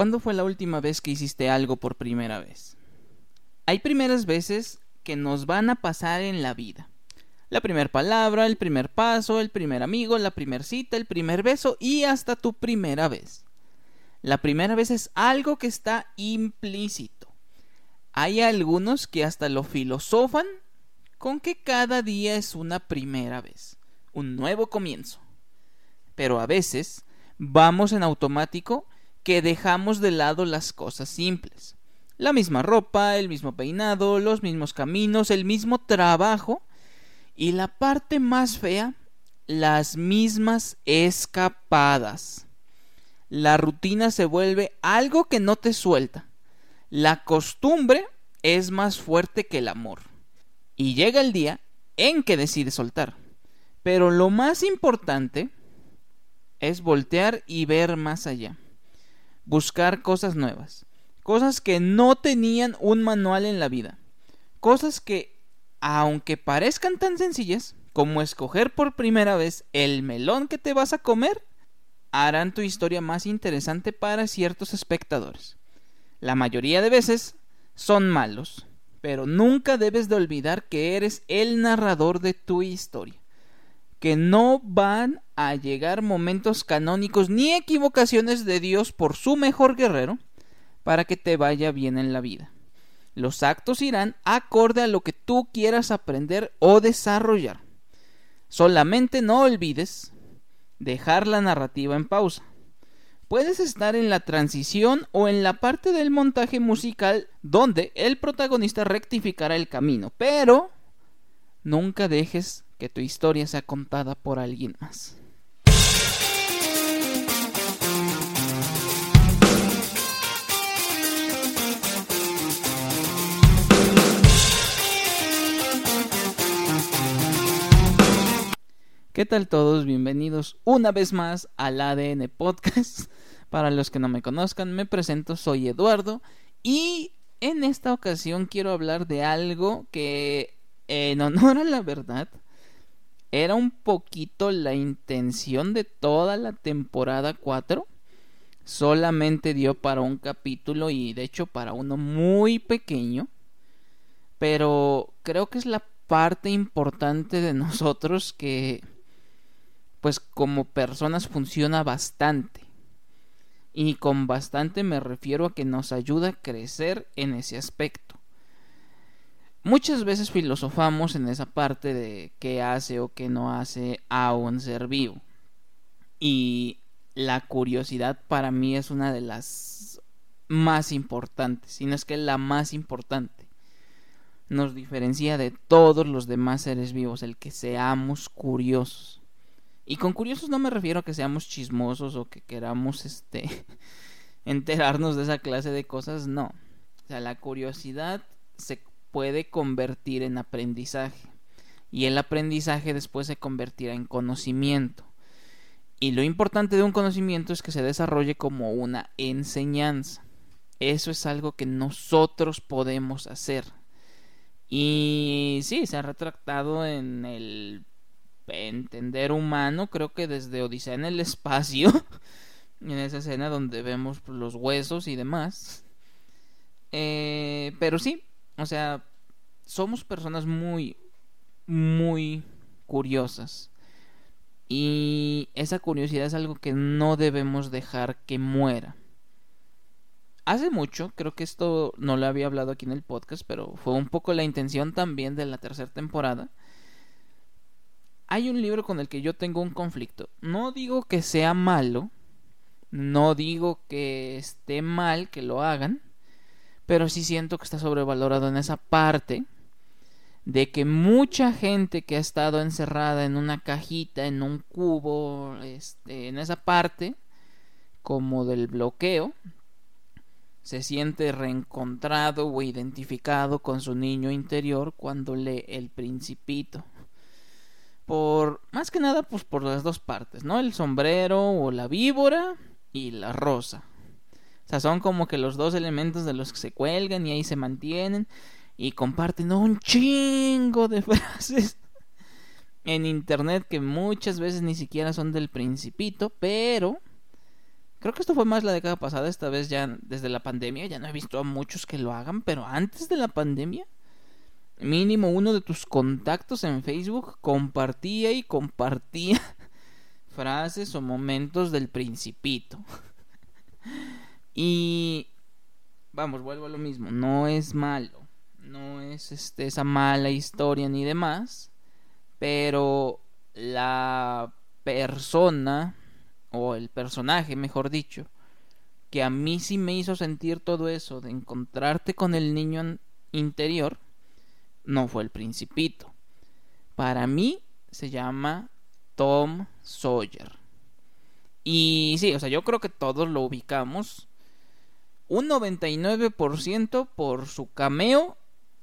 ¿Cuándo fue la última vez que hiciste algo por primera vez? Hay primeras veces que nos van a pasar en la vida. La primera palabra, el primer paso, el primer amigo, la primera cita, el primer beso y hasta tu primera vez. La primera vez es algo que está implícito. Hay algunos que hasta lo filosofan con que cada día es una primera vez, un nuevo comienzo. Pero a veces vamos en automático que dejamos de lado las cosas simples. La misma ropa, el mismo peinado, los mismos caminos, el mismo trabajo y la parte más fea, las mismas escapadas. La rutina se vuelve algo que no te suelta. La costumbre es más fuerte que el amor. Y llega el día en que decides soltar. Pero lo más importante es voltear y ver más allá buscar cosas nuevas, cosas que no tenían un manual en la vida, cosas que, aunque parezcan tan sencillas como escoger por primera vez el melón que te vas a comer, harán tu historia más interesante para ciertos espectadores. La mayoría de veces son malos, pero nunca debes de olvidar que eres el narrador de tu historia que no van a llegar momentos canónicos ni equivocaciones de Dios por su mejor guerrero para que te vaya bien en la vida. Los actos irán acorde a lo que tú quieras aprender o desarrollar. Solamente no olvides dejar la narrativa en pausa. Puedes estar en la transición o en la parte del montaje musical donde el protagonista rectificará el camino, pero nunca dejes que tu historia sea contada por alguien más. ¿Qué tal todos? Bienvenidos una vez más al ADN Podcast. Para los que no me conozcan, me presento, soy Eduardo y en esta ocasión quiero hablar de algo que en honor a la verdad era un poquito la intención de toda la temporada 4. Solamente dio para un capítulo y de hecho para uno muy pequeño. Pero creo que es la parte importante de nosotros que pues como personas funciona bastante. Y con bastante me refiero a que nos ayuda a crecer en ese aspecto. Muchas veces filosofamos en esa parte de qué hace o qué no hace a un ser vivo. Y la curiosidad para mí es una de las más importantes, si no es que la más importante. Nos diferencia de todos los demás seres vivos el que seamos curiosos. Y con curiosos no me refiero a que seamos chismosos o que queramos este enterarnos de esa clase de cosas, no. O sea, la curiosidad se puede convertir en aprendizaje y el aprendizaje después se convertirá en conocimiento. Y lo importante de un conocimiento es que se desarrolle como una enseñanza. Eso es algo que nosotros podemos hacer. Y sí, se ha retractado en el entender humano, creo que desde Odisea en el espacio, en esa escena donde vemos los huesos y demás. Eh, pero sí, o sea, somos personas muy, muy curiosas. Y esa curiosidad es algo que no debemos dejar que muera. Hace mucho, creo que esto no lo había hablado aquí en el podcast, pero fue un poco la intención también de la tercera temporada. Hay un libro con el que yo tengo un conflicto. No digo que sea malo, no digo que esté mal que lo hagan, pero sí siento que está sobrevalorado en esa parte de que mucha gente que ha estado encerrada en una cajita, en un cubo, este, en esa parte, como del bloqueo, se siente reencontrado o identificado con su niño interior cuando lee El Principito. Por más que nada, pues por las dos partes, ¿no? El sombrero o la víbora y la rosa sea, son como que los dos elementos de los que se cuelgan y ahí se mantienen y comparten un chingo de frases en internet que muchas veces ni siquiera son del principito, pero Creo que esto fue más la década pasada, esta vez ya desde la pandemia, ya no he visto a muchos que lo hagan, pero antes de la pandemia, mínimo uno de tus contactos en Facebook compartía y compartía frases o momentos del principito. Y vamos, vuelvo a lo mismo, no es malo, no es este, esa mala historia ni demás, pero la persona o el personaje, mejor dicho, que a mí sí me hizo sentir todo eso de encontrarte con el niño interior, no fue el principito. Para mí se llama Tom Sawyer. Y sí, o sea, yo creo que todos lo ubicamos. Un 99% por su cameo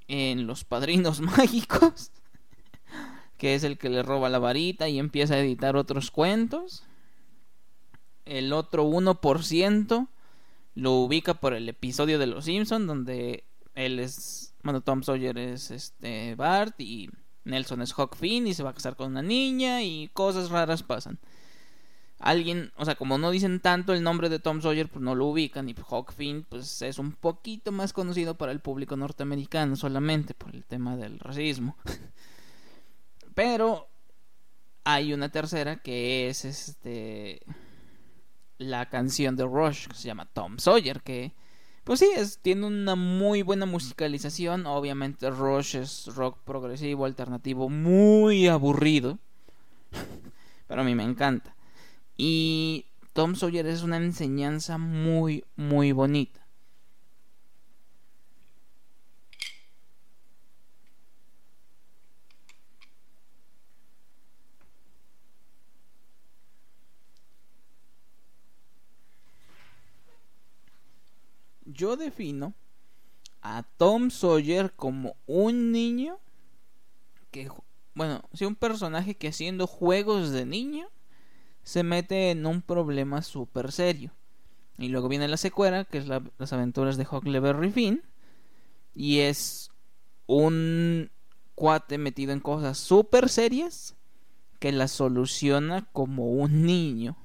en Los Padrinos Mágicos, que es el que le roba la varita y empieza a editar otros cuentos el otro 1% lo ubica por el episodio de Los Simpson donde él es, bueno, Tom Sawyer es este Bart y Nelson es Huck Finn y se va a casar con una niña y cosas raras pasan. Alguien, o sea, como no dicen tanto el nombre de Tom Sawyer, pues no lo ubican y Finn pues es un poquito más conocido para el público norteamericano solamente por el tema del racismo. Pero hay una tercera que es este la canción de Rush que se llama Tom Sawyer, que pues sí, tiene una muy buena musicalización. Obviamente Rush es rock progresivo, alternativo, muy aburrido. Pero a mí me encanta. Y Tom Sawyer es una enseñanza muy, muy bonita. yo defino a Tom Sawyer como un niño que, bueno, si un personaje que haciendo juegos de niño se mete en un problema súper serio. Y luego viene la secuela, que es las aventuras de Huckleberry Finn. Y es un cuate metido en cosas súper serias que las soluciona como un niño.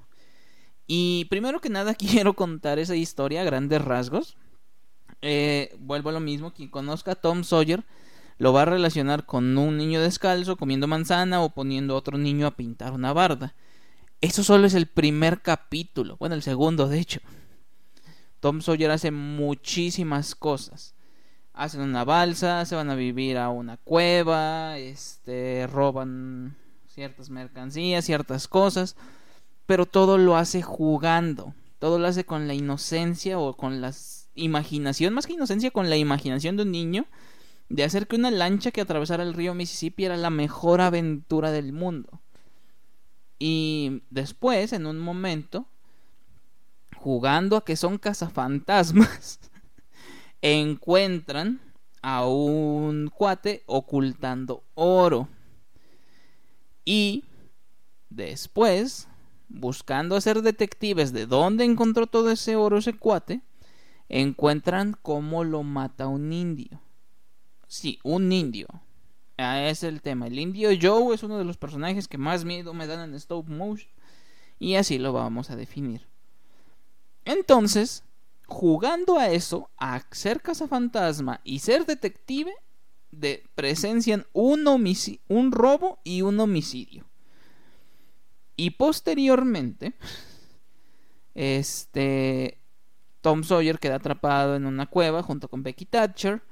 Y primero que nada quiero contar esa historia a grandes rasgos. Eh, vuelvo a lo mismo, quien conozca a Tom Sawyer lo va a relacionar con un niño descalzo comiendo manzana o poniendo a otro niño a pintar una barda. Eso solo es el primer capítulo, bueno, el segundo de hecho. Tom Sawyer hace muchísimas cosas. Hacen una balsa, se van a vivir a una cueva, este, roban ciertas mercancías, ciertas cosas, pero todo lo hace jugando, todo lo hace con la inocencia o con las imaginación, más que inocencia, con la imaginación de un niño, de hacer que una lancha que atravesara el río Mississippi era la mejor aventura del mundo. Y después, en un momento, jugando a que son cazafantasmas, encuentran a un cuate ocultando oro. Y después, buscando ser detectives de dónde encontró todo ese oro ese cuate, encuentran cómo lo mata un indio. Sí, un indio. Ah, es el tema. El indio Joe es uno de los personajes que más miedo me dan en stop motion. Y así lo vamos a definir. Entonces, jugando a eso, a ser cazafantasma y ser detective, de, presencian un, un robo y un homicidio. Y posteriormente, este, Tom Sawyer queda atrapado en una cueva junto con Becky Thatcher.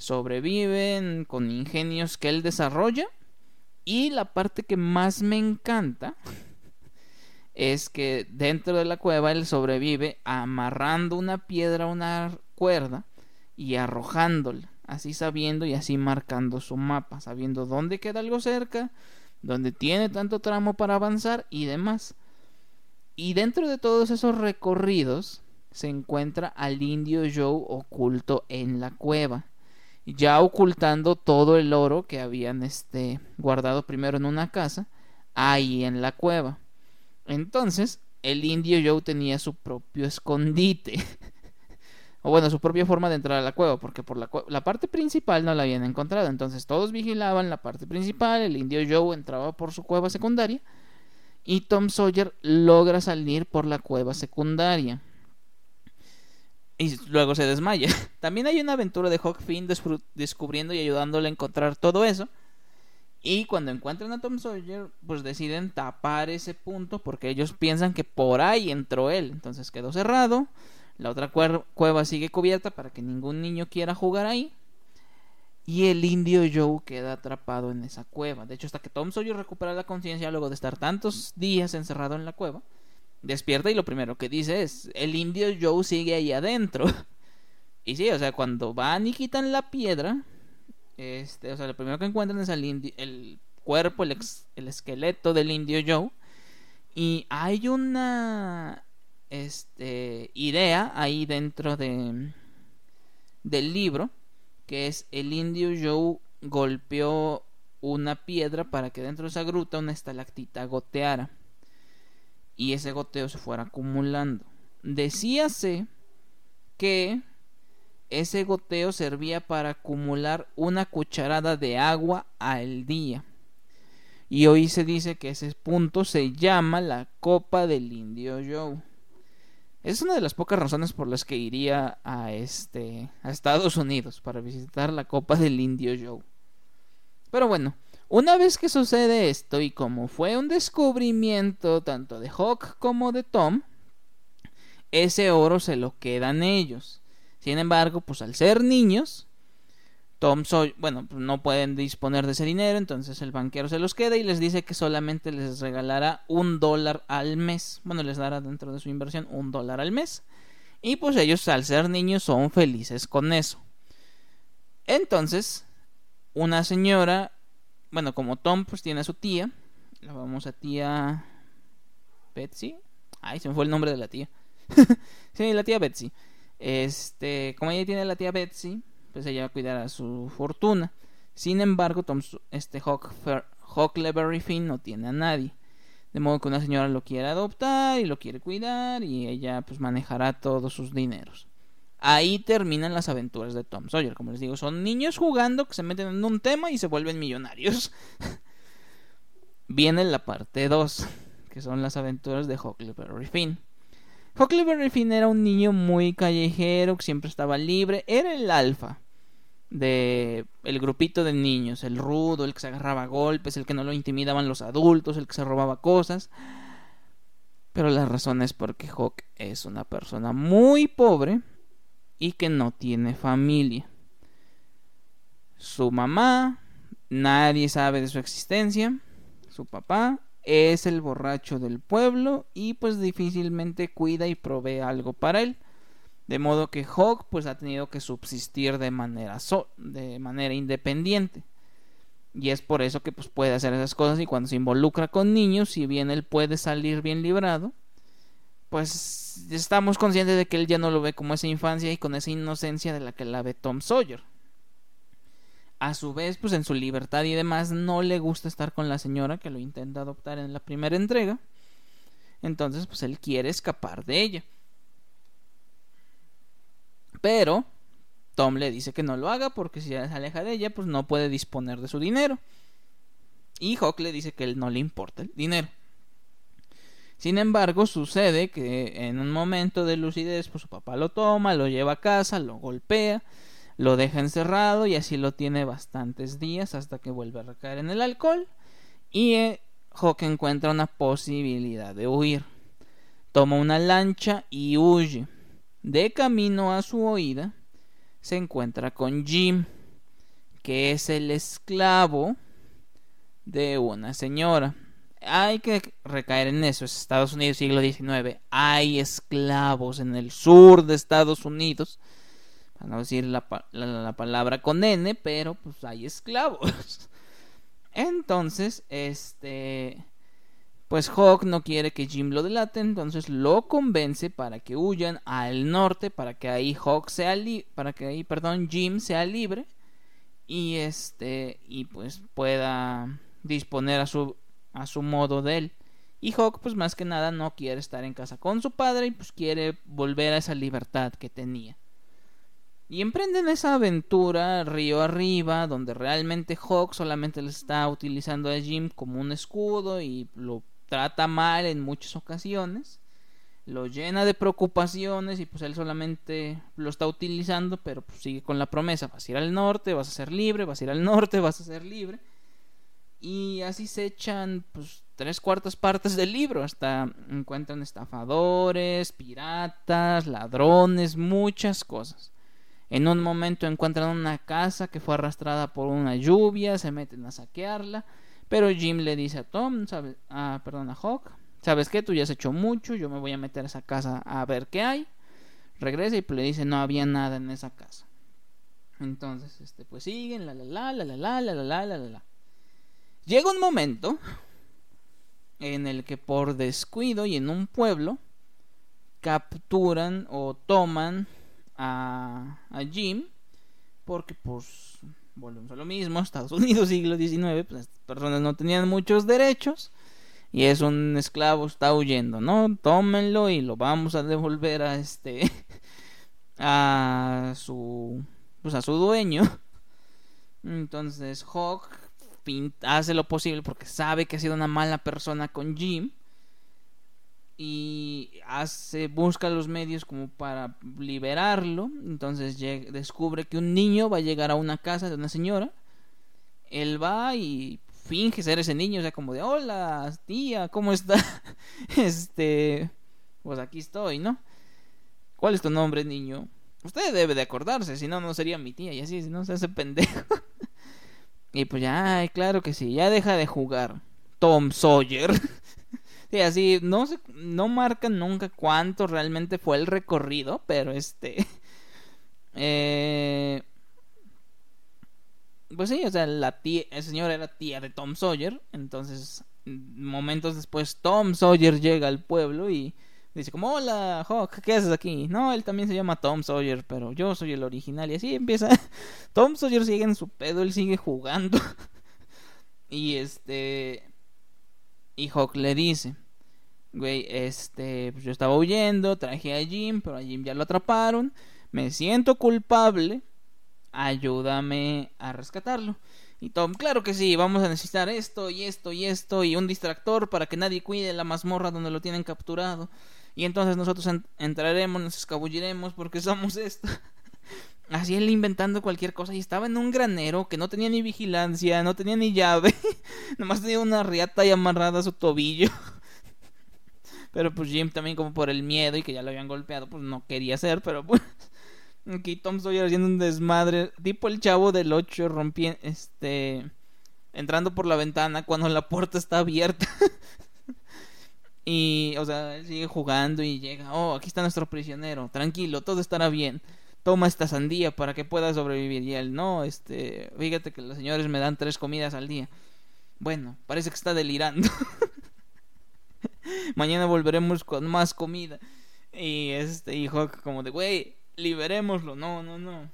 Sobreviven con ingenios que él desarrolla. Y la parte que más me encanta es que dentro de la cueva él sobrevive amarrando una piedra a una cuerda y arrojándola, así sabiendo y así marcando su mapa, sabiendo dónde queda algo cerca, dónde tiene tanto tramo para avanzar y demás. Y dentro de todos esos recorridos, se encuentra al indio Joe oculto en la cueva, ya ocultando todo el oro que habían este, guardado primero en una casa, ahí en la cueva. Entonces, el indio Joe tenía su propio escondite. o bueno, su propia forma de entrar a la cueva, porque por la, la, parte principal no la habían encontrado. Entonces todos vigilaban la parte principal, el indio Joe entraba por su cueva secundaria y Tom Sawyer logra salir por la cueva secundaria. Y luego se desmaya. También hay una aventura de Huck Finn descubriendo y ayudándole a encontrar todo eso. Y cuando encuentran a Tom Sawyer, pues deciden tapar ese punto porque ellos piensan que por ahí entró él. Entonces quedó cerrado. La otra cueva sigue cubierta para que ningún niño quiera jugar ahí. Y el indio Joe queda atrapado en esa cueva. De hecho, hasta que Tom Sawyer recupera la conciencia luego de estar tantos días encerrado en la cueva, despierta y lo primero que dice es, el indio Joe sigue ahí adentro. y sí, o sea, cuando van y quitan la piedra, este, o sea, lo primero que encuentran es el, el cuerpo, el, el esqueleto del indio Joe. Y hay una este, idea ahí dentro de, del libro, que es el indio Joe golpeó una piedra para que dentro de esa gruta una estalactita goteara y ese goteo se fuera acumulando. Decíase que ese goteo servía para acumular una cucharada de agua al día. Y hoy se dice que ese punto se llama la Copa del Indio Joe. Es una de las pocas razones por las que iría a este a Estados Unidos para visitar la Copa del Indio Joe. Pero bueno, una vez que sucede esto y como fue un descubrimiento tanto de Hawk como de Tom, ese oro se lo quedan ellos. Sin embargo, pues al ser niños, Tom soy, bueno, pues no pueden disponer de ese dinero, entonces el banquero se los queda y les dice que solamente les regalará un dólar al mes. Bueno, les dará dentro de su inversión un dólar al mes. Y pues ellos al ser niños son felices con eso. Entonces, una señora bueno, como Tom pues tiene a su tía, la famosa tía Betsy. Ay, se me fue el nombre de la tía. sí, la tía Betsy. Este, como ella tiene a la tía Betsy, pues ella va a cuidar a su fortuna. Sin embargo, Tom, este Huckleberry Finn no tiene a nadie. De modo que una señora lo quiere adoptar y lo quiere cuidar y ella pues manejará todos sus dineros. Ahí terminan las aventuras de Tom Sawyer. Como les digo, son niños jugando que se meten en un tema y se vuelven millonarios. Viene la parte 2, que son las aventuras de Huckleberry Finn. Huckleberry Finn era un niño muy callejero, que siempre estaba libre. Era el alfa de el grupito de niños, el rudo, el que se agarraba a golpes, el que no lo intimidaban los adultos, el que se robaba cosas. Pero la razón es porque Hawk es una persona muy pobre y que no tiene familia. Su mamá, nadie sabe de su existencia. Su papá es el borracho del pueblo y pues difícilmente cuida y provee algo para él. De modo que Hawk pues ha tenido que subsistir de manera, de manera independiente. Y es por eso que pues puede hacer esas cosas y cuando se involucra con niños, si bien él puede salir bien librado, pues estamos conscientes de que él ya no lo ve como esa infancia y con esa inocencia de la que la ve Tom Sawyer. A su vez, pues en su libertad y demás, no le gusta estar con la señora que lo intenta adoptar en la primera entrega. Entonces, pues él quiere escapar de ella. Pero Tom le dice que no lo haga porque si se aleja de ella, pues no puede disponer de su dinero. Y Hawk le dice que él no le importa el dinero. Sin embargo, sucede que en un momento de lucidez, pues su papá lo toma, lo lleva a casa, lo golpea, lo deja encerrado y así lo tiene bastantes días hasta que vuelve a recaer en el alcohol y eh, Hawk encuentra una posibilidad de huir. Toma una lancha y huye. De camino a su oída se encuentra con Jim, que es el esclavo de una señora hay que recaer en eso. Es Estados Unidos, siglo XIX. Hay esclavos en el sur de Estados Unidos. Para no decir la, la, palabra con N, pero pues hay esclavos. Entonces, este. Pues Hawk no quiere que Jim lo delate, entonces lo convence para que huyan al norte, para que ahí Hawk sea para que ahí, perdón, Jim sea libre y este y pues pueda disponer a su a su modo de él. Y Hawk, pues más que nada, no quiere estar en casa con su padre y pues quiere volver a esa libertad que tenía. Y emprenden esa aventura río arriba, donde realmente Hawk solamente le está utilizando a Jim como un escudo y lo trata mal en muchas ocasiones, lo llena de preocupaciones y pues él solamente lo está utilizando, pero pues sigue con la promesa, vas a ir al norte, vas a ser libre, vas a ir al norte, vas a ser libre. Y así se echan pues tres cuartas partes del libro, hasta encuentran estafadores, piratas, ladrones, muchas cosas. En un momento encuentran una casa que fue arrastrada por una lluvia, se meten a saquearla, pero Jim le dice a Tom, ¿sabes? Ah, perdón, a Hawk, ¿sabes qué? Tú ya has hecho mucho, yo me voy a meter a esa casa a ver qué hay. Regresa y pues le dice, no había nada en esa casa. Entonces, este, pues siguen, la la la, la la la, la la la. Llega un momento en el que por descuido y en un pueblo capturan o toman a, Jim porque pues volvemos a lo mismo Estados Unidos siglo XIX pues las personas no tenían muchos derechos y es un esclavo está huyendo no tómenlo y lo vamos a devolver a este a su pues a su dueño. Entonces Hawk hace lo posible porque sabe que ha sido una mala persona con Jim y hace busca los medios como para liberarlo. Entonces descubre que un niño va a llegar a una casa de una señora. Él va y finge ser ese niño o sea como de hola tía cómo está este pues aquí estoy no cuál es tu nombre niño usted debe de acordarse si no no sería mi tía y así si no se hace pendejo y pues ya ay, claro que sí ya deja de jugar Tom Sawyer. Sí, así, no se, no marcan nunca cuánto realmente fue el recorrido, pero este... Eh, pues sí, o sea, la tía, el señor era tía de Tom Sawyer, entonces momentos después Tom Sawyer llega al pueblo y dice como, hola, Hawk, ¿qué haces aquí? No, él también se llama Tom Sawyer, pero yo soy el original y así empieza. Tom Sawyer sigue en su pedo, él sigue jugando. y este... Y Hawk le dice, güey, este, pues yo estaba huyendo, traje a Jim, pero a Jim ya lo atraparon, me siento culpable, ayúdame a rescatarlo. Y Tom, claro que sí, vamos a necesitar esto y esto y esto y un distractor para que nadie cuide la mazmorra donde lo tienen capturado. Y entonces nosotros entraremos, nos escabulliremos porque somos esto. Así él inventando cualquier cosa y estaba en un granero que no tenía ni vigilancia, no tenía ni llave, nomás tenía una riata y amarrada a su tobillo. Pero pues Jim también como por el miedo y que ya lo habían golpeado, pues no quería hacer, pero pues aquí Tom Sawyer haciendo un desmadre, tipo el chavo del 8 rompiendo, este, entrando por la ventana cuando la puerta está abierta. Y, o sea, él sigue jugando y llega, oh, aquí está nuestro prisionero, tranquilo, todo estará bien toma esta sandía para que pueda sobrevivir. Y él, no, este, fíjate que los señores me dan tres comidas al día. Bueno, parece que está delirando. Mañana volveremos con más comida. Y este, hijo como de, güey, liberémoslo. No, no, no.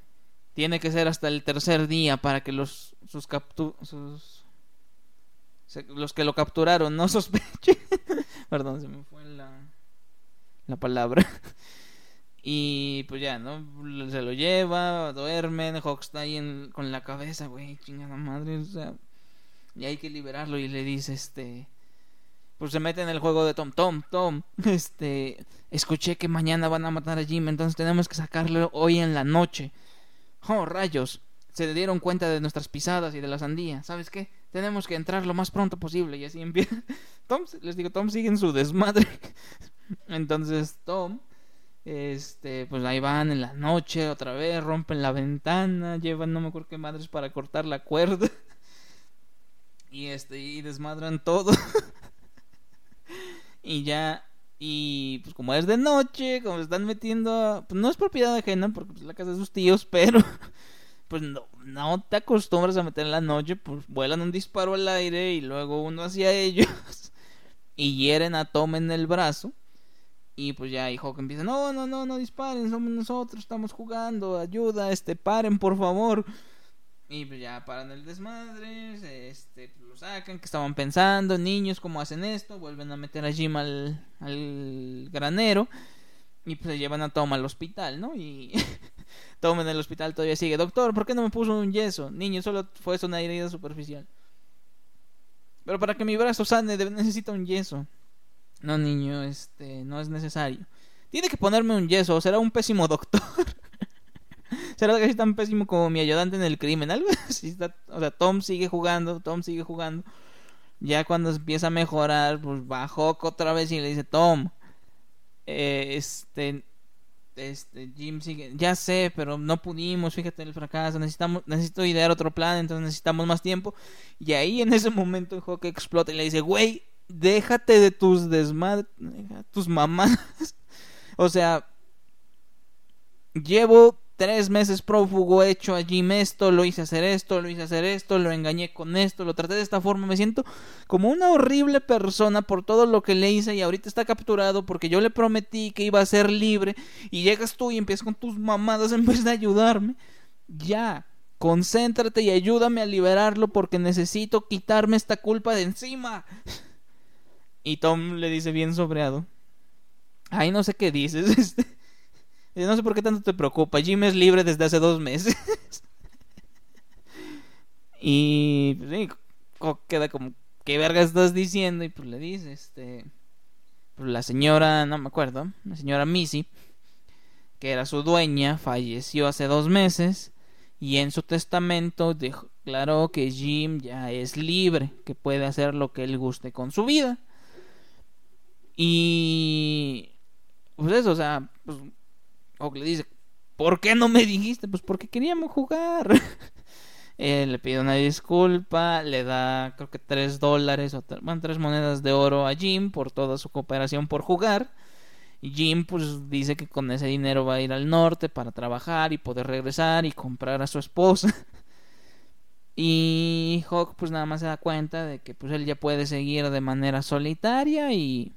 Tiene que ser hasta el tercer día para que los, sus captu sus, los que lo capturaron no sospechen. Perdón, se me fue la, la palabra. Y pues ya, ¿no? Se lo lleva, duermen, Hawk está ahí con la cabeza, güey, chingada madre, o sea, y hay que liberarlo y le dice, este, pues se mete en el juego de Tom, Tom, Tom, este, escuché que mañana van a matar a Jim, entonces tenemos que sacarlo hoy en la noche. Oh, rayos, se dieron cuenta de nuestras pisadas y de la sandía, ¿sabes qué? Tenemos que entrar lo más pronto posible y así empieza. Tom, les digo, Tom sigue en su desmadre. entonces Tom este, pues ahí van en la noche otra vez, rompen la ventana, llevan no me acuerdo qué madres para cortar la cuerda. Y este, y desmadran todo. y ya, y pues como es de noche, como se están metiendo, pues no es propiedad ajena porque pues, es la casa de sus tíos, pero pues no, no te acostumbras a meter en la noche, pues vuelan un disparo al aire y luego uno hacia ellos y hieren a Tom en el brazo y pues ya y Hawk empieza, no, no, no, no disparen, somos nosotros, estamos jugando, ayuda, este, paren por favor. Y pues ya paran el desmadre, este, lo sacan, que estaban pensando, niños, ¿cómo hacen esto? Vuelven a meter a Jim al, al granero y pues se llevan a Tom al hospital, ¿no? Y Tom en el hospital todavía sigue, doctor, ¿por qué no me puso un yeso? Niño, solo fue una herida superficial. Pero para que mi brazo sane necesito un yeso. No, niño, este, no es necesario. Tiene que ponerme un yeso, será un pésimo doctor. será es tan pésimo como mi ayudante en el crimen. Algo así o sea, Tom sigue jugando, Tom sigue jugando. Ya cuando empieza a mejorar, pues bajó otra vez y le dice, Tom, eh, este, este, Jim sigue, ya sé, pero no pudimos, fíjate el fracaso, necesitamos, necesito idear otro plan, entonces necesitamos más tiempo. Y ahí en ese momento juego explota y le dice, güey, déjate de tus desmadres, tus mamás. o sea, llevo tres meses prófugo, he hecho a Jim esto, lo hice hacer esto, lo hice hacer esto, lo engañé con esto, lo traté de esta forma, me siento como una horrible persona por todo lo que le hice y ahorita está capturado porque yo le prometí que iba a ser libre y llegas tú y empiezas con tus mamadas en vez de ayudarme. Ya, concéntrate y ayúdame a liberarlo porque necesito quitarme esta culpa de encima. Y Tom le dice bien sobreado. Ay, no sé qué dices. Este no sé por qué tanto te preocupa. Jim es libre desde hace dos meses. y pues, sí, queda como, ¿qué verga estás diciendo? Y pues le dice, este. Pues la señora, no me acuerdo, la señora Missy, que era su dueña, falleció hace dos meses. Y en su testamento declaró que Jim ya es libre, que puede hacer lo que él guste con su vida. Y. Pues eso, o sea, pues o le dice, ¿por qué no me dijiste? Pues porque queríamos jugar. Eh, le pide una disculpa, le da creo que tres dólares o bueno, tres monedas de oro a Jim por toda su cooperación por jugar. Jim pues dice que con ese dinero va a ir al norte para trabajar y poder regresar y comprar a su esposa. y Hawk pues nada más se da cuenta de que pues él ya puede seguir de manera solitaria y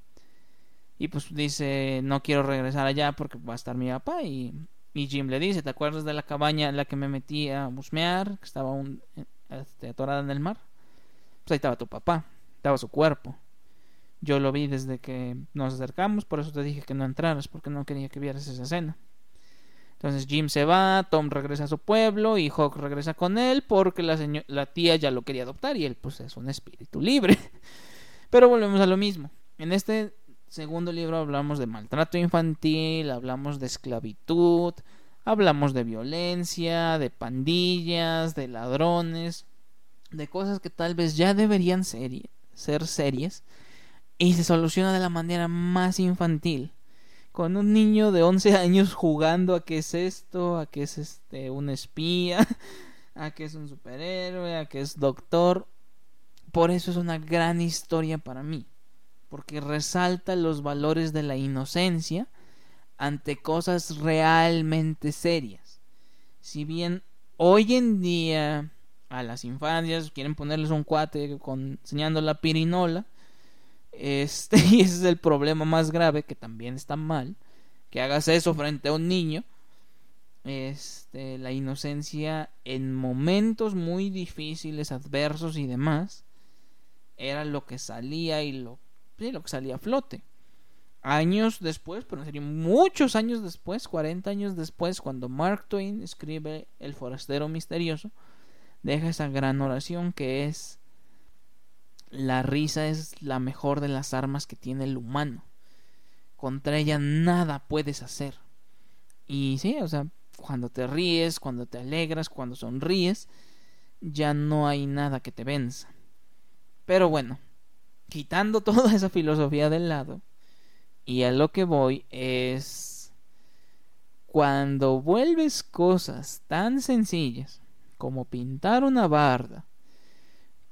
y pues dice, no quiero regresar allá porque va a estar mi papá. Y, Jim le dice, ¿te acuerdas de la cabaña en la que me metí a busmear? Que estaba un, este, atorada en el mar. Pues ahí estaba tu papá, estaba su cuerpo. Yo lo vi desde que nos acercamos, por eso te dije que no entraras, porque no quería que vieras esa escena. Entonces Jim se va, Tom regresa a su pueblo y Hawk regresa con él porque la, la tía ya lo quería adoptar y él pues es un espíritu libre. Pero volvemos a lo mismo. En este segundo libro hablamos de maltrato infantil, hablamos de esclavitud, hablamos de violencia, de pandillas, de ladrones, de cosas que tal vez ya deberían ser, ser series y se soluciona de la manera más infantil. Con un niño de 11 años jugando a qué es esto, a qué es este un espía, a qué es un superhéroe, a qué es doctor. Por eso es una gran historia para mí porque resalta los valores de la inocencia ante cosas realmente serias. Si bien hoy en día a las infancias quieren ponerles un cuate con, enseñando la pirinola, este, y ese es el problema más grave, que también está mal, que hagas eso frente a un niño. Este, la inocencia en momentos muy difíciles, adversos y demás, era lo que salía y lo lo que salía a flote. Años después, pero sería muchos años después, 40 años después, cuando Mark Twain escribe El forastero misterioso, deja esa gran oración que es la risa es la mejor de las armas que tiene el humano. Contra ella nada puedes hacer. Y sí, o sea, cuando te ríes, cuando te alegras, cuando sonríes, ya no hay nada que te venza. Pero bueno, quitando toda esa filosofía del lado, y a lo que voy es cuando vuelves cosas tan sencillas como pintar una barda,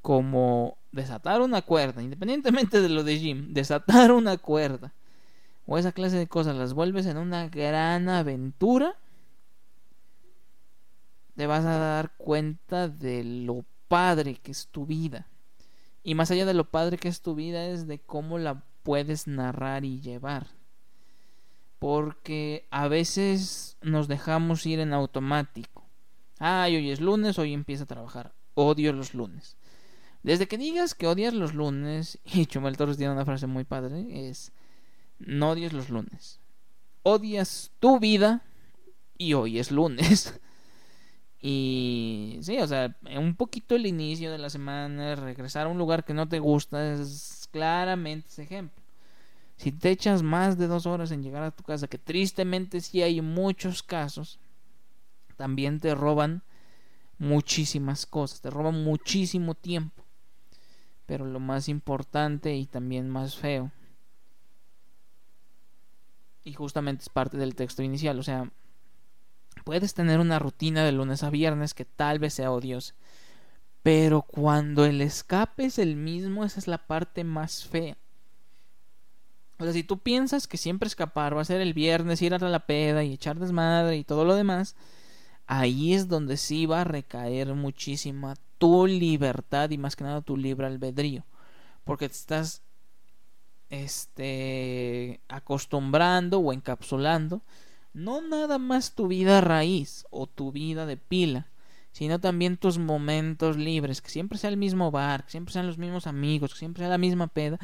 como desatar una cuerda, independientemente de lo de Jim, desatar una cuerda, o esa clase de cosas, las vuelves en una gran aventura, te vas a dar cuenta de lo padre que es tu vida. Y más allá de lo padre que es tu vida, es de cómo la puedes narrar y llevar. Porque a veces nos dejamos ir en automático. Ay, hoy es lunes, hoy empieza a trabajar. Odio los lunes. Desde que digas que odias los lunes, y Chumel Torres tiene una frase muy padre, es no odies los lunes. Odias tu vida y hoy es lunes. Y sí, o sea, un poquito el inicio de la semana, regresar a un lugar que no te gusta, es claramente ese ejemplo. Si te echas más de dos horas en llegar a tu casa, que tristemente sí hay muchos casos, también te roban muchísimas cosas, te roban muchísimo tiempo. Pero lo más importante y también más feo, y justamente es parte del texto inicial, o sea, puedes tener una rutina de lunes a viernes que tal vez sea odiosa, pero cuando el escape es el mismo, esa es la parte más fea. O sea, si tú piensas que siempre escapar va a ser el viernes, ir a la peda y echar desmadre y todo lo demás, ahí es donde sí va a recaer muchísima tu libertad y más que nada tu libre albedrío. Porque te estás este acostumbrando o encapsulando no nada más tu vida raíz o tu vida de pila, sino también tus momentos libres, que siempre sea el mismo bar, que siempre sean los mismos amigos, que siempre sea la misma peda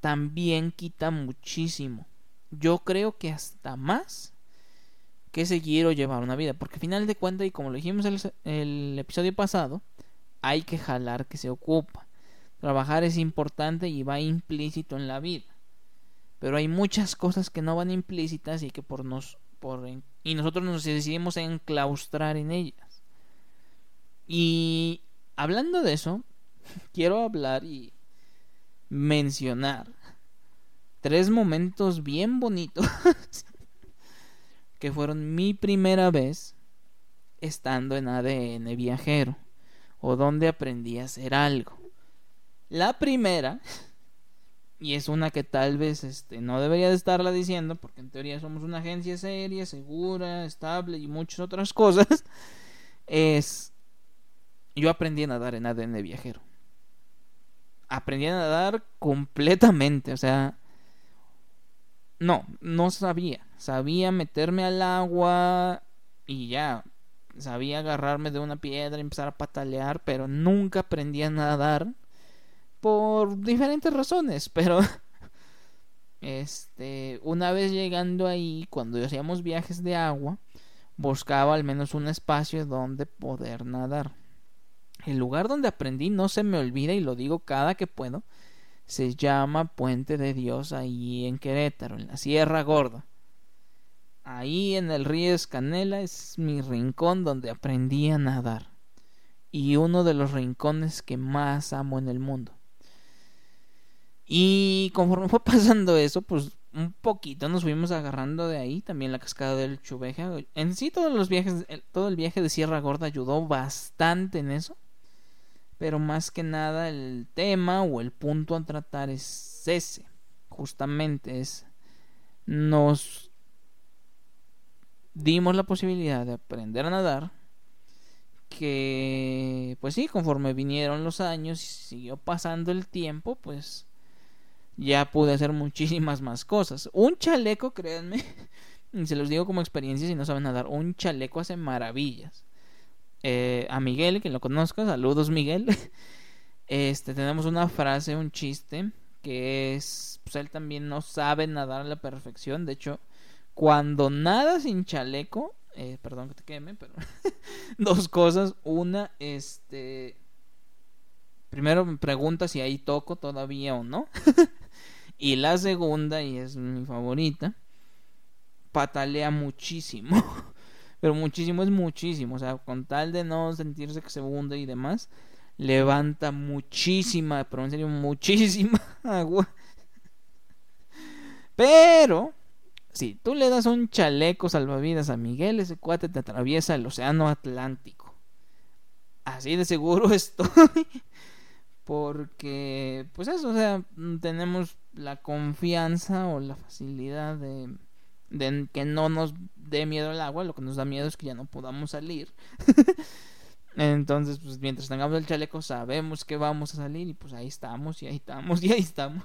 también quita muchísimo. Yo creo que hasta más que seguir o llevar una vida. Porque al final de cuentas, y como lo dijimos el, el episodio pasado, hay que jalar que se ocupa. Trabajar es importante y va implícito en la vida. Pero hay muchas cosas que no van implícitas y que por nos por y nosotros nos decidimos enclaustrar en ellas. Y hablando de eso, quiero hablar y mencionar tres momentos bien bonitos que fueron mi primera vez estando en ADN viajero o donde aprendí a hacer algo. La primera, y es una que tal vez este, no debería de estarla diciendo, porque en teoría somos una agencia seria, segura, estable y muchas otras cosas, es yo aprendí a nadar en ADN viajero. Aprendí a nadar completamente, o sea, no, no sabía, sabía meterme al agua y ya, sabía agarrarme de una piedra y empezar a patalear, pero nunca aprendí a nadar por diferentes razones, pero este, una vez llegando ahí, cuando hacíamos viajes de agua, buscaba al menos un espacio donde poder nadar. El lugar donde aprendí no se me olvida y lo digo cada que puedo. Se llama Puente de Dios ahí en Querétaro, en la Sierra Gorda. Ahí en el río Escanela es mi rincón donde aprendí a nadar. Y uno de los rincones que más amo en el mundo. Y conforme fue pasando eso, pues un poquito nos fuimos agarrando de ahí. También la cascada del Chuveja. En sí todos los viajes, todo el viaje de Sierra Gorda ayudó bastante en eso pero más que nada el tema o el punto a tratar es ese, justamente es nos dimos la posibilidad de aprender a nadar que pues sí, conforme vinieron los años y siguió pasando el tiempo, pues ya pude hacer muchísimas más cosas. Un chaleco, créanme, y se los digo como experiencia si no saben nadar, un chaleco hace maravillas. Eh, a Miguel, que lo conozca, saludos Miguel. Este, tenemos una frase, un chiste, que es, pues él también no sabe nadar a la perfección. De hecho, cuando nada sin chaleco, eh, perdón que te queme, pero dos cosas. Una, este, primero me pregunta si ahí toco todavía o no. Y la segunda, y es mi favorita, patalea muchísimo. pero muchísimo es muchísimo, o sea, con tal de no sentirse que se hunde y demás, levanta muchísima, pero en serio, muchísima agua. Pero, si tú le das un chaleco salvavidas a Miguel, ese cuate te atraviesa el océano Atlántico. Así de seguro estoy. Porque, pues eso, o sea, tenemos la confianza o la facilidad de de que no nos dé miedo el agua, lo que nos da miedo es que ya no podamos salir. Entonces, pues mientras tengamos el chaleco sabemos que vamos a salir y pues ahí estamos y ahí estamos y ahí estamos.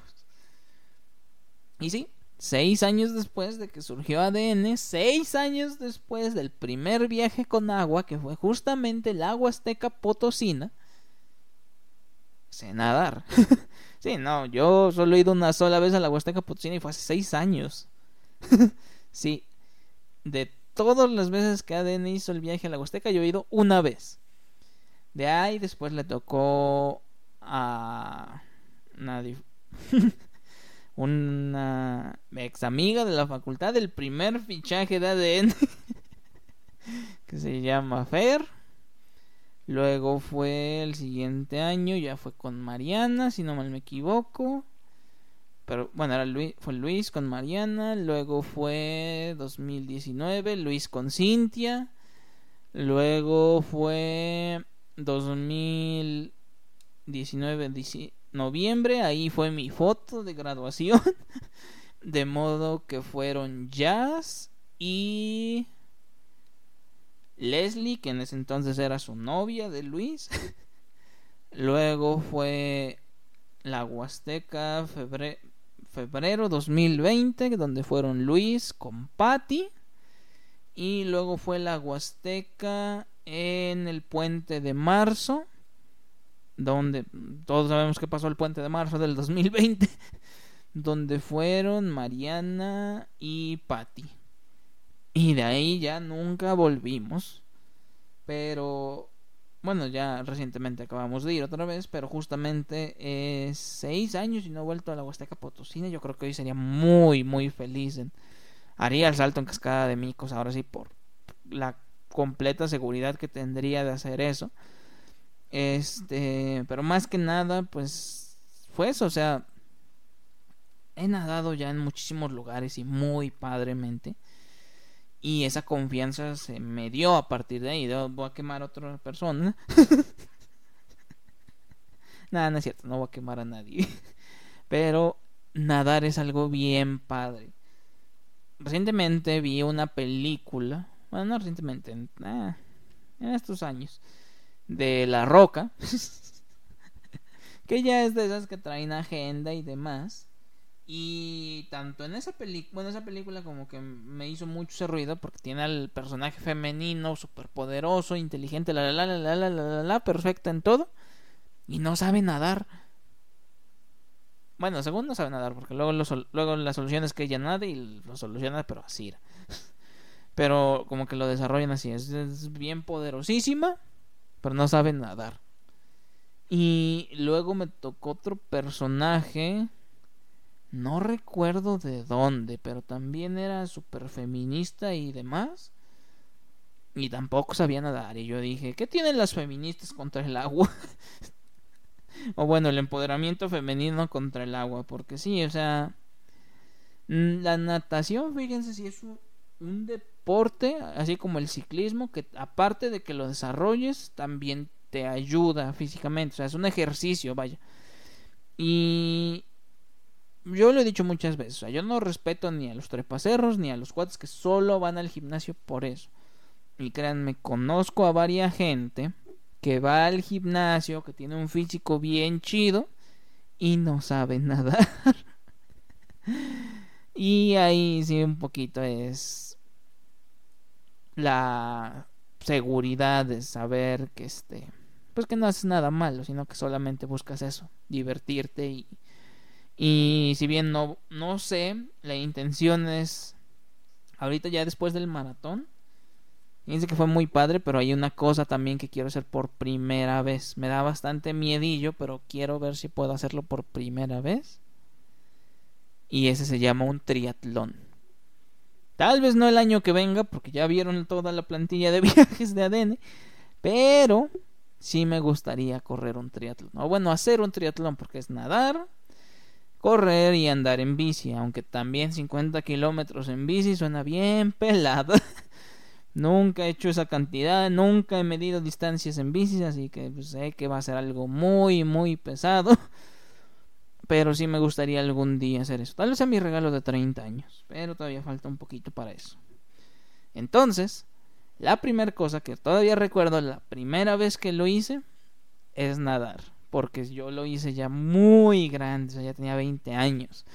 Y sí, seis años después de que surgió ADN, seis años después del primer viaje con agua, que fue justamente el agua azteca potosina, sé nadar. sí, no, yo solo he ido una sola vez a la Huasteca Potosina y fue hace seis años. Sí, de todas las veces que ADN hizo el viaje a la Huasteca, yo he ido una vez. De ahí después le tocó a nadie una ex amiga de la facultad del primer fichaje de ADN que se llama Fer. Luego fue el siguiente año, ya fue con Mariana, si no mal me equivoco. Pero bueno, era Luis, fue Luis con Mariana. Luego fue 2019, Luis con Cintia. Luego fue 2019, noviembre, ahí fue mi foto de graduación. De modo que fueron Jazz y Leslie, que en ese entonces era su novia de Luis. Luego fue la Huasteca febrero, febrero 2020, donde fueron Luis con Patty. Y luego fue la Huasteca en el puente de marzo donde todos sabemos que pasó el puente de marzo del 2020, donde fueron Mariana y Patty. Y de ahí ya nunca volvimos. Pero bueno, ya recientemente acabamos de ir otra vez, pero justamente es seis años y no he vuelto a la Huasteca Potosina. Yo creo que hoy sería muy, muy feliz. En... Haría el salto en cascada de micos ahora sí por la completa seguridad que tendría de hacer eso. Este, pero más que nada, pues fue eso, o sea, he nadado ya en muchísimos lugares y muy padremente. Y esa confianza se me dio a partir de ahí. Voy a quemar a otra persona. Nada, no es cierto, no voy a quemar a nadie. Pero nadar es algo bien padre. Recientemente vi una película. Bueno, no recientemente, en eh, estos años de La Roca, que ya es de esas que traen agenda y demás. Y tanto en esa película, bueno, esa película como que me hizo mucho ese ruido porque tiene al personaje femenino, superpoderoso, inteligente, la la la la la la la la, perfecta en todo y no sabe nadar. Bueno, según no sabe nadar porque luego luego la solución es que ella nade y lo soluciona pero así. Pero como que lo desarrollan así, es bien poderosísima pero no sabe nadar. Y luego me tocó otro personaje, no recuerdo de dónde, pero también era súper feminista y demás. Y tampoco sabía nadar. Y yo dije, ¿qué tienen las feministas contra el agua? o bueno, el empoderamiento femenino contra el agua. Porque sí, o sea, la natación, fíjense si es un deporte deporte, así como el ciclismo, que aparte de que lo desarrolles, también te ayuda físicamente. O sea, es un ejercicio, vaya. Y yo lo he dicho muchas veces, o sea, yo no respeto ni a los trepacerros ni a los cuates que solo van al gimnasio por eso. Y créanme, conozco a varias gente que va al gimnasio, que tiene un físico bien chido y no sabe nadar. y ahí sí un poquito es la seguridad de saber que este pues que no haces nada malo sino que solamente buscas eso divertirte y y si bien no no sé la intención es ahorita ya después del maratón. Fíjense que fue muy padre pero hay una cosa también que quiero hacer por primera vez. Me da bastante miedillo pero quiero ver si puedo hacerlo por primera vez. Y ese se llama un triatlón. Tal vez no el año que venga, porque ya vieron toda la plantilla de viajes de ADN, pero sí me gustaría correr un triatlón. O bueno, hacer un triatlón, porque es nadar, correr y andar en bici, aunque también 50 kilómetros en bici suena bien pelado. nunca he hecho esa cantidad, nunca he medido distancias en bici, así que pues, sé que va a ser algo muy, muy pesado. Pero sí me gustaría algún día hacer eso. Tal vez sea mi regalo de 30 años. Pero todavía falta un poquito para eso. Entonces, la primera cosa que todavía recuerdo, la primera vez que lo hice, es nadar. Porque yo lo hice ya muy grande, o sea, ya tenía 20 años.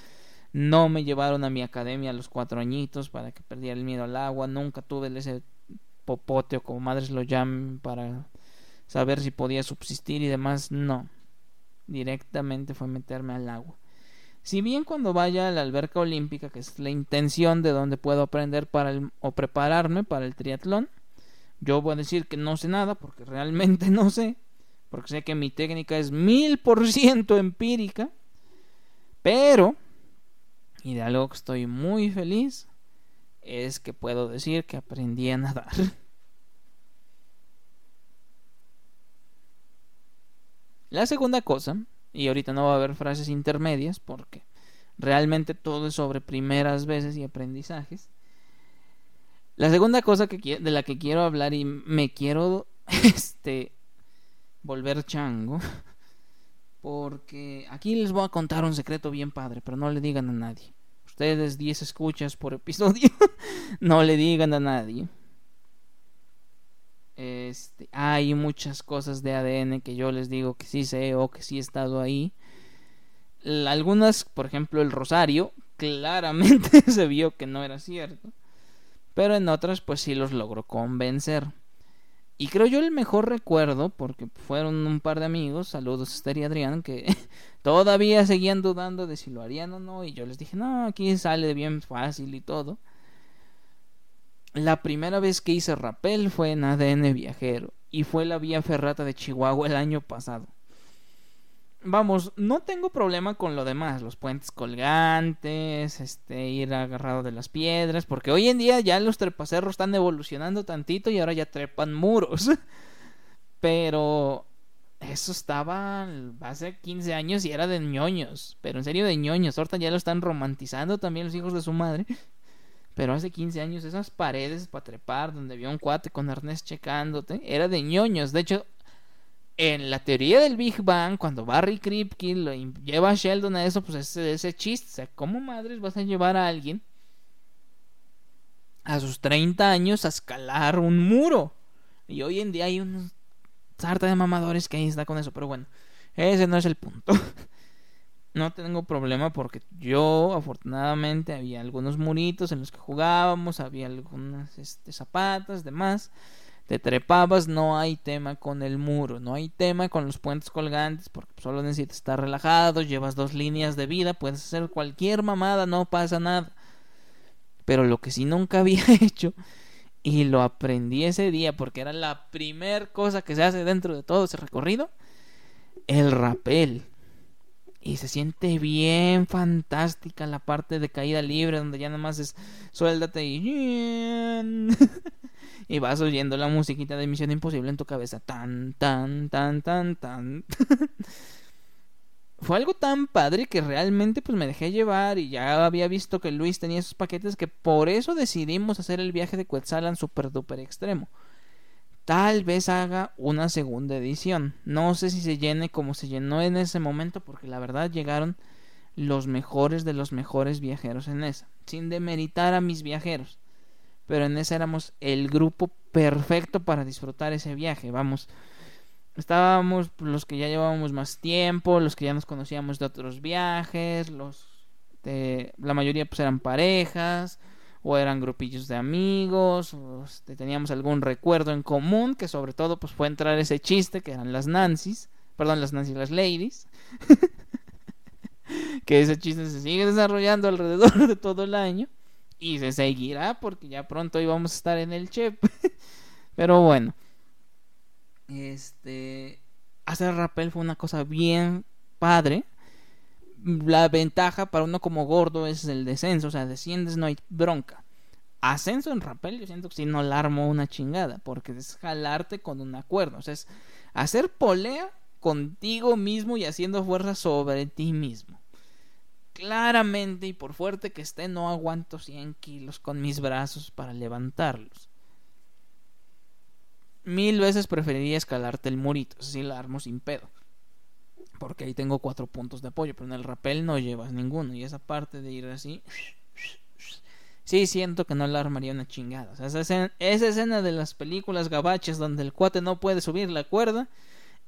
No me llevaron a mi academia a los cuatro añitos para que perdiera el miedo al agua. Nunca tuve ese popote o como madres lo llaman para saber si podía subsistir y demás. No directamente fue meterme al agua. Si bien cuando vaya a la alberca olímpica, que es la intención de donde puedo aprender para el, o prepararme para el triatlón, yo voy a decir que no sé nada porque realmente no sé, porque sé que mi técnica es mil por ciento empírica, pero, y de algo que estoy muy feliz, es que puedo decir que aprendí a nadar. La segunda cosa, y ahorita no va a haber frases intermedias porque realmente todo es sobre primeras veces y aprendizajes. La segunda cosa que de la que quiero hablar y me quiero este volver chango porque aquí les voy a contar un secreto bien padre, pero no le digan a nadie. Ustedes 10 escuchas por episodio, no le digan a nadie. Este, hay muchas cosas de ADN que yo les digo que sí sé o que sí he estado ahí. Algunas, por ejemplo, el rosario, claramente se vio que no era cierto. Pero en otras, pues sí los logró convencer. Y creo yo el mejor recuerdo, porque fueron un par de amigos, saludos y Adrián, que todavía seguían dudando de si lo harían o no. Y yo les dije, no, aquí sale bien fácil y todo. La primera vez que hice rappel fue en ADN Viajero y fue la vía ferrata de Chihuahua el año pasado. Vamos, no tengo problema con lo demás, los puentes colgantes, este, ir agarrado de las piedras, porque hoy en día ya los trepacerros están evolucionando tantito y ahora ya trepan muros. Pero eso estaba hace 15 años y era de ñoños, pero en serio de ñoños. Ahorita ya lo están romantizando también los hijos de su madre. Pero hace 15 años esas paredes para trepar donde había un cuate con arnés checándote era de ñoños. De hecho, en la teoría del Big Bang, cuando Barry Kripke lo lleva a Sheldon a eso, pues ese, chiste. O sea, ¿cómo madres vas a llevar a alguien a sus 30 años a escalar un muro? Y hoy en día hay unos sarta de mamadores que ahí está con eso. Pero bueno, ese no es el punto. no tengo problema porque yo afortunadamente había algunos muritos en los que jugábamos, había algunas este, zapatas, demás. Te trepabas, no hay tema con el muro, no hay tema con los puentes colgantes porque solo necesitas estar relajado, llevas dos líneas de vida, puedes hacer cualquier mamada, no pasa nada. Pero lo que sí nunca había hecho y lo aprendí ese día porque era la primer cosa que se hace dentro de todo ese recorrido, el rapel y se siente bien fantástica la parte de caída libre donde ya nada más es suéltate y y vas oyendo la musiquita de Misión Imposible en tu cabeza tan tan tan tan tan fue algo tan padre que realmente pues me dejé llevar y ya había visto que Luis tenía esos paquetes que por eso decidimos hacer el viaje de Quetzalan super duper extremo Tal vez haga una segunda edición. No sé si se llene como se llenó en ese momento, porque la verdad llegaron los mejores de los mejores viajeros en esa. Sin demeritar a mis viajeros. Pero en esa éramos el grupo perfecto para disfrutar ese viaje. Vamos, estábamos los que ya llevábamos más tiempo, los que ya nos conocíamos de otros viajes, los de, la mayoría pues eran parejas o eran grupillos de amigos, o este, teníamos algún recuerdo en común, que sobre todo pues fue entrar ese chiste que eran las Nancys, perdón, las Nancy, las Ladies, que ese chiste se sigue desarrollando alrededor de todo el año y se seguirá porque ya pronto íbamos a estar en el chep, pero bueno, este, hacer rappel fue una cosa bien padre, la ventaja para uno como gordo es el descenso, o sea, desciendes no hay bronca. Ascenso en rappel yo siento que si no la armo una chingada, porque es jalarte con una cuerda, o sea, es hacer polea contigo mismo y haciendo fuerza sobre ti mismo. Claramente y por fuerte que esté, no aguanto 100 kilos con mis brazos para levantarlos. Mil veces preferiría escalarte el murito, así la armo sin pedo porque ahí tengo cuatro puntos de apoyo, pero en el rappel no llevas ninguno. Y esa parte de ir así, sí siento que no la armaría una chingada. esa, escena, de las películas gabaches donde el cuate no puede subir la cuerda,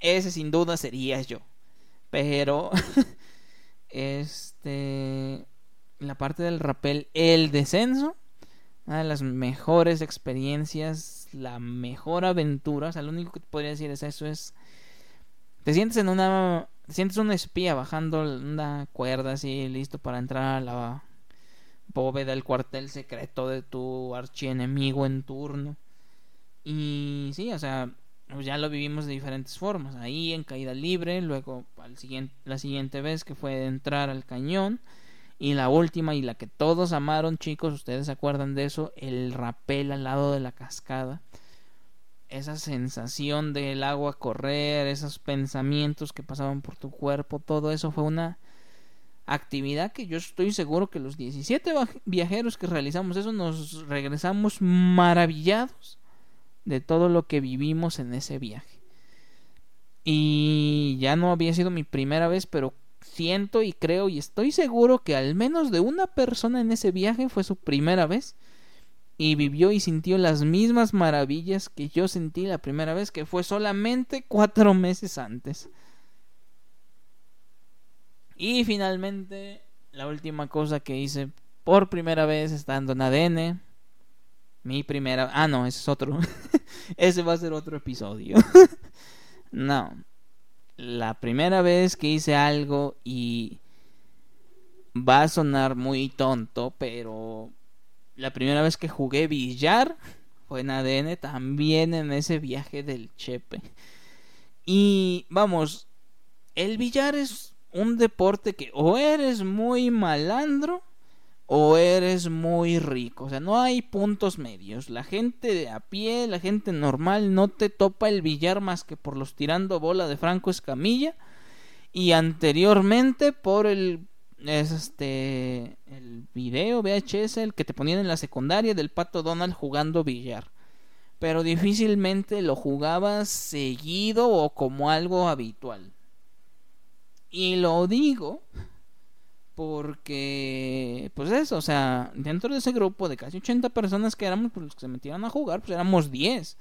ese sin duda sería yo. Pero, este, la parte del rappel, el descenso, una de las mejores experiencias, la mejor aventura. O sea, lo único que te podría decir es eso es te sientes en una te sientes un espía bajando una cuerda así, listo para entrar a la bóveda del cuartel secreto de tu archienemigo en turno. Y sí, o sea, pues ya lo vivimos de diferentes formas. Ahí en caída libre, luego al siguiente, la siguiente vez que fue entrar al cañón. Y la última y la que todos amaron, chicos, ustedes se acuerdan de eso, el rapel al lado de la cascada. Esa sensación del agua correr, esos pensamientos que pasaban por tu cuerpo, todo eso fue una actividad que yo estoy seguro que los 17 viajeros que realizamos eso nos regresamos maravillados de todo lo que vivimos en ese viaje. Y ya no había sido mi primera vez, pero siento y creo y estoy seguro que al menos de una persona en ese viaje fue su primera vez y vivió y sintió las mismas maravillas que yo sentí la primera vez, que fue solamente cuatro meses antes. Y finalmente, la última cosa que hice por primera vez estando en ADN. Mi primera... Ah, no, ese es otro. ese va a ser otro episodio. no. La primera vez que hice algo y va a sonar muy tonto, pero la primera vez que jugué billar fue en ADN, también en ese viaje del Chepe. Y vamos, el billar es un deporte que o eres muy malandro o eres muy rico. O sea, no hay puntos medios. La gente de a pie, la gente normal, no te topa el billar más que por los tirando bola de Franco Escamilla. Y anteriormente por el este el video VHS el que te ponían en la secundaria del pato Donald jugando billar. Pero difícilmente lo jugabas seguido o como algo habitual. Y lo digo porque, pues eso, o sea, dentro de ese grupo de casi 80 personas que éramos, pues los que se metieron a jugar, pues éramos 10.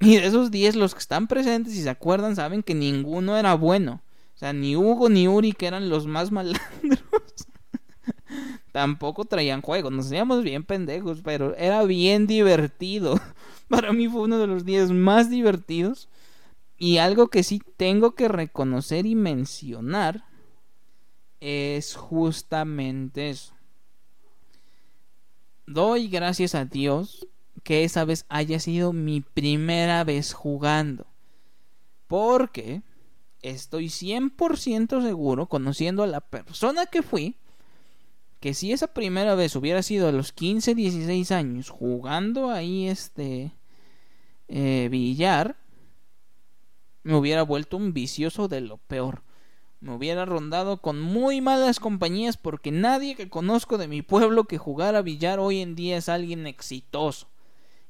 Y de esos 10, los que están presentes y se acuerdan, saben que ninguno era bueno. O sea, ni Hugo ni Uri, que eran los más malandros, tampoco traían juego. Nos hacíamos bien pendejos, pero era bien divertido. Para mí fue uno de los días más divertidos y algo que sí tengo que reconocer y mencionar es justamente eso. Doy gracias a Dios que esa vez haya sido mi primera vez jugando. Porque estoy 100% seguro, conociendo a la persona que fui, que si esa primera vez hubiera sido a los 15, 16 años jugando ahí este eh, billar, me hubiera vuelto un vicioso de lo peor. Me hubiera rondado con muy malas compañías porque nadie que conozco de mi pueblo que jugara billar hoy en día es alguien exitoso.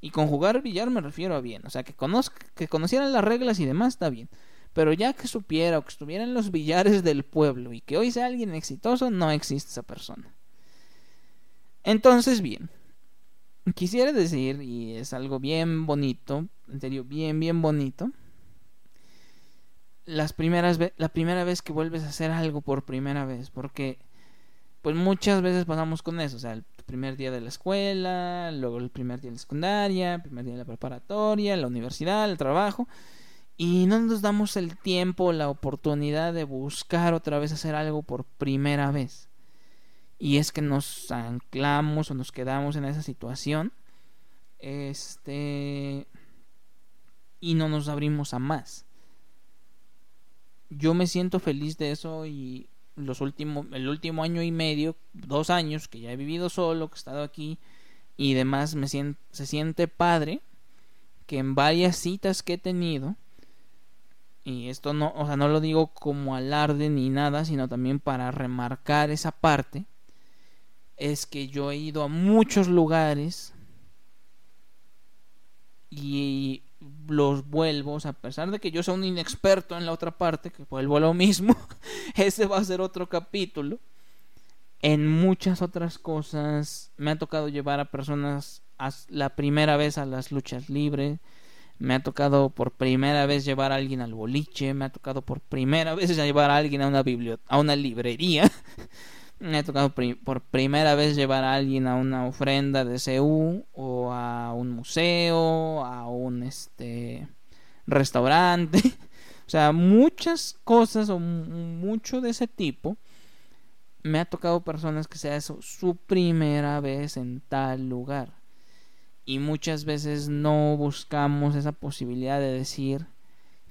Y con jugar billar me refiero a bien. O sea, que, conozca, que conocieran las reglas y demás está bien. Pero ya que supiera o que estuviera en los billares del pueblo y que hoy sea alguien exitoso, no existe esa persona. Entonces, bien. Quisiera decir, y es algo bien bonito, en serio, bien, bien bonito las primeras la primera vez que vuelves a hacer algo por primera vez, porque pues muchas veces pasamos con eso, o sea, el primer día de la escuela, luego el primer día de la secundaria, el primer día de la preparatoria, la universidad, el trabajo, y no nos damos el tiempo, la oportunidad de buscar otra vez hacer algo por primera vez. Y es que nos anclamos o nos quedamos en esa situación. Este y no nos abrimos a más yo me siento feliz de eso y los últimos el último año y medio dos años que ya he vivido solo que he estado aquí y demás me siento, se siente padre que en varias citas que he tenido y esto no o sea no lo digo como alarde ni nada sino también para remarcar esa parte es que yo he ido a muchos lugares y los vuelvo, a pesar de que yo soy un inexperto en la otra parte, que vuelvo a lo mismo, ese va a ser otro capítulo. En muchas otras cosas me ha tocado llevar a personas la primera vez a las luchas libres, me ha tocado por primera vez llevar a alguien al boliche, me ha tocado por primera vez llevar a alguien a una a una librería. me ha tocado por primera vez llevar a alguien a una ofrenda de CU a un museo, a un este restaurante. O sea, muchas cosas o mucho de ese tipo me ha tocado personas que sea eso, su primera vez en tal lugar. Y muchas veces no buscamos esa posibilidad de decir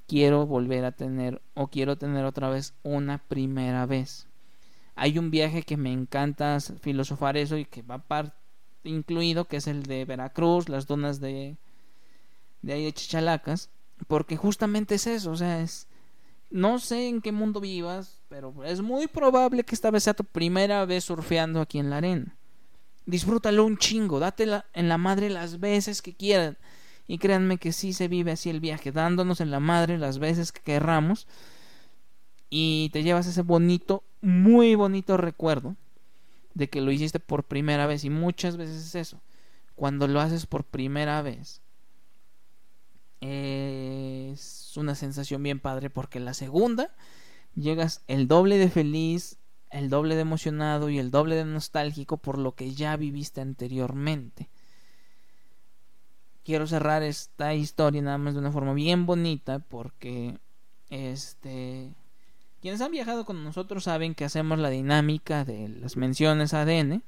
quiero volver a tener o quiero tener otra vez una primera vez. Hay un viaje que me encanta filosofar eso y que va parte incluido, que es el de Veracruz, las donas de, de ahí de Chichalacas, porque justamente es eso, o sea, es, no sé en qué mundo vivas, pero es muy probable que esta vez sea tu primera vez surfeando aquí en la arena. Disfrútalo un chingo, dátela en la madre las veces que quieran. Y créanme que sí se vive así el viaje, dándonos en la madre las veces que querramos. Y te llevas ese bonito, muy bonito recuerdo de que lo hiciste por primera vez. Y muchas veces es eso. Cuando lo haces por primera vez, es una sensación bien padre porque la segunda llegas el doble de feliz, el doble de emocionado y el doble de nostálgico por lo que ya viviste anteriormente. Quiero cerrar esta historia nada más de una forma bien bonita porque este quienes han viajado con nosotros saben que hacemos la dinámica de las menciones ADN,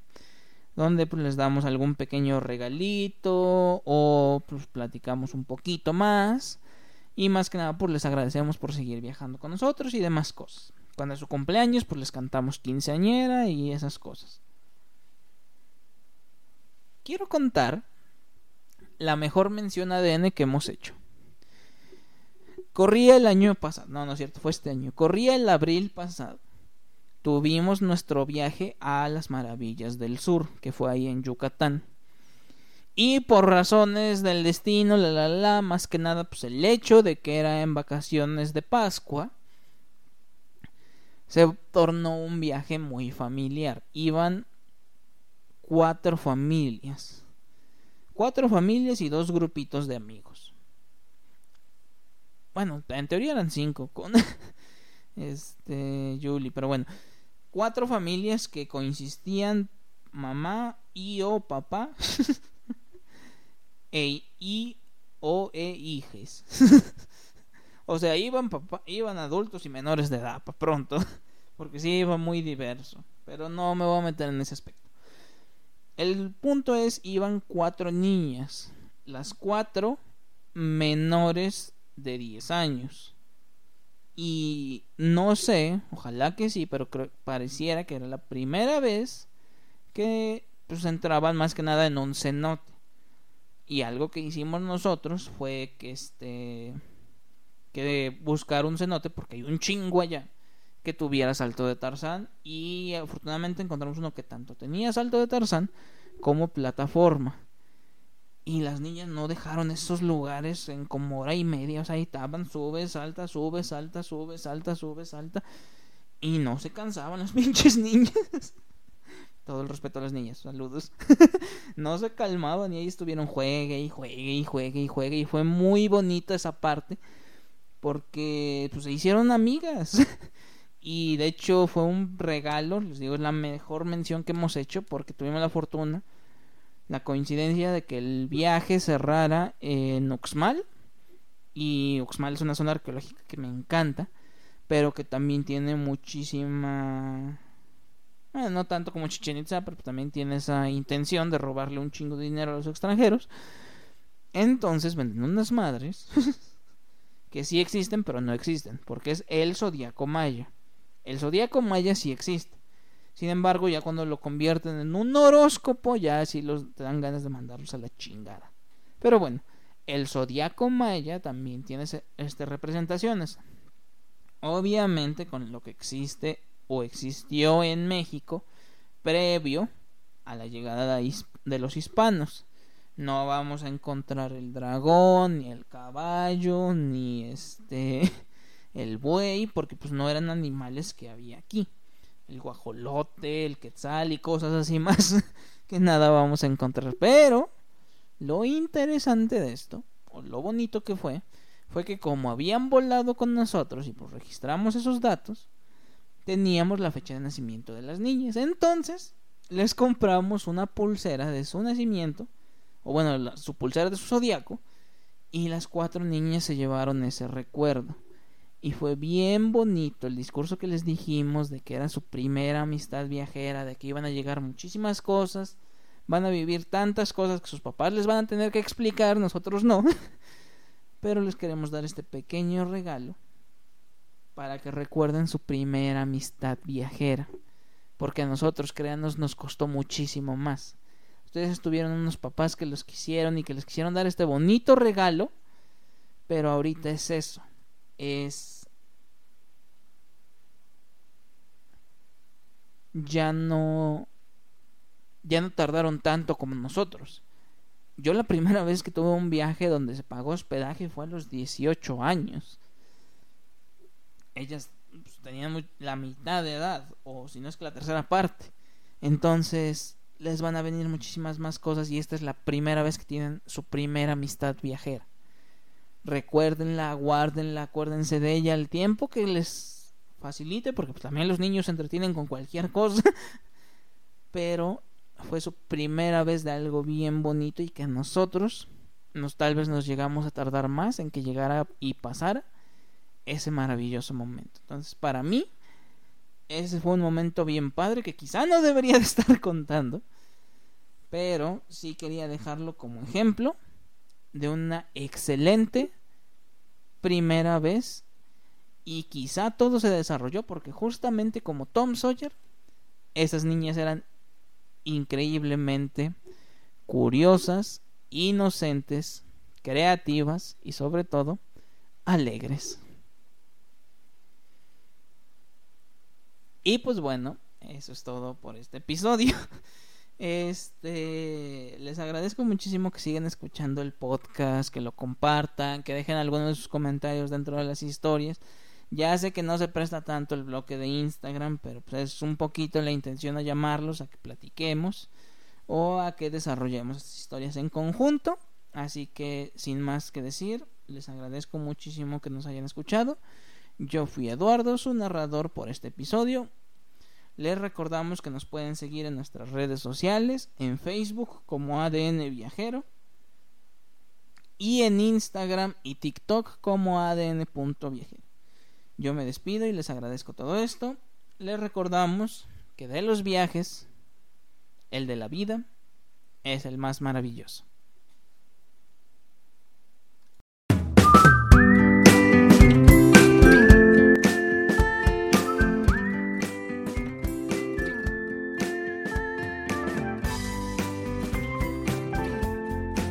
donde pues les damos algún pequeño regalito o pues platicamos un poquito más y más que nada pues les agradecemos por seguir viajando con nosotros y demás cosas. Cuando es su cumpleaños pues les cantamos quinceañera y esas cosas. Quiero contar la mejor mención ADN que hemos hecho. Corría el año pasado, no, no es cierto, fue este año. Corría el abril pasado. Tuvimos nuestro viaje a las maravillas del sur, que fue ahí en Yucatán. Y por razones del destino, la la la, más que nada, pues el hecho de que era en vacaciones de Pascua, se tornó un viaje muy familiar. Iban cuatro familias. Cuatro familias y dos grupitos de amigos. Bueno, en teoría eran cinco con este Julie, pero bueno, cuatro familias que coexistían mamá y o papá e y o e hijes. o sea, iban papá, iban adultos y menores de edad, pronto, porque sí iba muy diverso, pero no me voy a meter en ese aspecto. El punto es iban cuatro niñas, las cuatro menores de 10 años. Y no sé, ojalá que sí, pero pareciera que era la primera vez que pues entraban más que nada en un cenote. Y algo que hicimos nosotros fue que este que buscar un cenote porque hay un chingo allá que tuviera salto de Tarzán y afortunadamente encontramos uno que tanto tenía salto de Tarzán como plataforma. Y las niñas no dejaron esos lugares en como hora y media. O sea, ahí estaban, sube, salta, sube, salta, sube, salta, sube, salta. Y no se cansaban las pinches niñas. Todo el respeto a las niñas, saludos. no se calmaban y ahí estuvieron juegue y juegue y juegue y juegue. Y fue muy bonita esa parte. Porque pues se hicieron amigas. y de hecho fue un regalo, les digo, es la mejor mención que hemos hecho porque tuvimos la fortuna la coincidencia de que el viaje cerrara en Uxmal y Uxmal es una zona arqueológica que me encanta pero que también tiene muchísima bueno, no tanto como Chichen Itza pero también tiene esa intención de robarle un chingo de dinero a los extranjeros. Entonces venden unas madres que sí existen pero no existen porque es el zodiaco maya. El zodiaco maya sí existe sin embargo, ya cuando lo convierten en un horóscopo, ya sí los te dan ganas de mandarlos a la chingada. Pero bueno, el zodiaco maya también tiene este representaciones. Obviamente con lo que existe o existió en México previo a la llegada de los hispanos. No vamos a encontrar el dragón, ni el caballo, ni este el buey, porque pues no eran animales que había aquí el guajolote, el quetzal y cosas así más que nada vamos a encontrar. Pero lo interesante de esto, o lo bonito que fue, fue que como habían volado con nosotros y pues registramos esos datos, teníamos la fecha de nacimiento de las niñas. Entonces, les compramos una pulsera de su nacimiento, o bueno, su pulsera de su zodiaco, y las cuatro niñas se llevaron ese recuerdo. Y fue bien bonito el discurso que les dijimos de que era su primera amistad viajera, de que iban a llegar muchísimas cosas, van a vivir tantas cosas que sus papás les van a tener que explicar, nosotros no. Pero les queremos dar este pequeño regalo para que recuerden su primera amistad viajera. Porque a nosotros, créanos, nos costó muchísimo más. Ustedes tuvieron unos papás que los quisieron y que les quisieron dar este bonito regalo, pero ahorita es eso, es ya no ya no tardaron tanto como nosotros. Yo la primera vez que tuve un viaje donde se pagó hospedaje fue a los 18 años. Ellas pues, tenían la mitad de edad, o si no es que la tercera parte. Entonces, les van a venir muchísimas más cosas y esta es la primera vez que tienen su primera amistad viajera. Recuérdenla, guárdenla, acuérdense de ella el tiempo que les facilite, porque pues, también los niños se entretienen con cualquier cosa. Pero fue su primera vez de algo bien bonito y que nosotros nos tal vez nos llegamos a tardar más en que llegara y pasara ese maravilloso momento. Entonces, para mí ese fue un momento bien padre que quizá no debería de estar contando, pero sí quería dejarlo como ejemplo de una excelente primera vez y quizá todo se desarrolló porque justamente como Tom Sawyer, esas niñas eran increíblemente curiosas, inocentes, creativas y sobre todo alegres. Y pues bueno, eso es todo por este episodio. Este, les agradezco muchísimo que sigan escuchando el podcast, que lo compartan, que dejen algunos de sus comentarios dentro de las historias. Ya sé que no se presta tanto el bloque de Instagram, pero pues es un poquito la intención de llamarlos a que platiquemos o a que desarrollemos estas historias en conjunto. Así que sin más que decir, les agradezco muchísimo que nos hayan escuchado. Yo fui Eduardo, su narrador por este episodio. Les recordamos que nos pueden seguir en nuestras redes sociales, en Facebook como ADN Viajero y en Instagram y TikTok como ADN.viajero. Yo me despido y les agradezco todo esto. Les recordamos que de los viajes, el de la vida es el más maravilloso.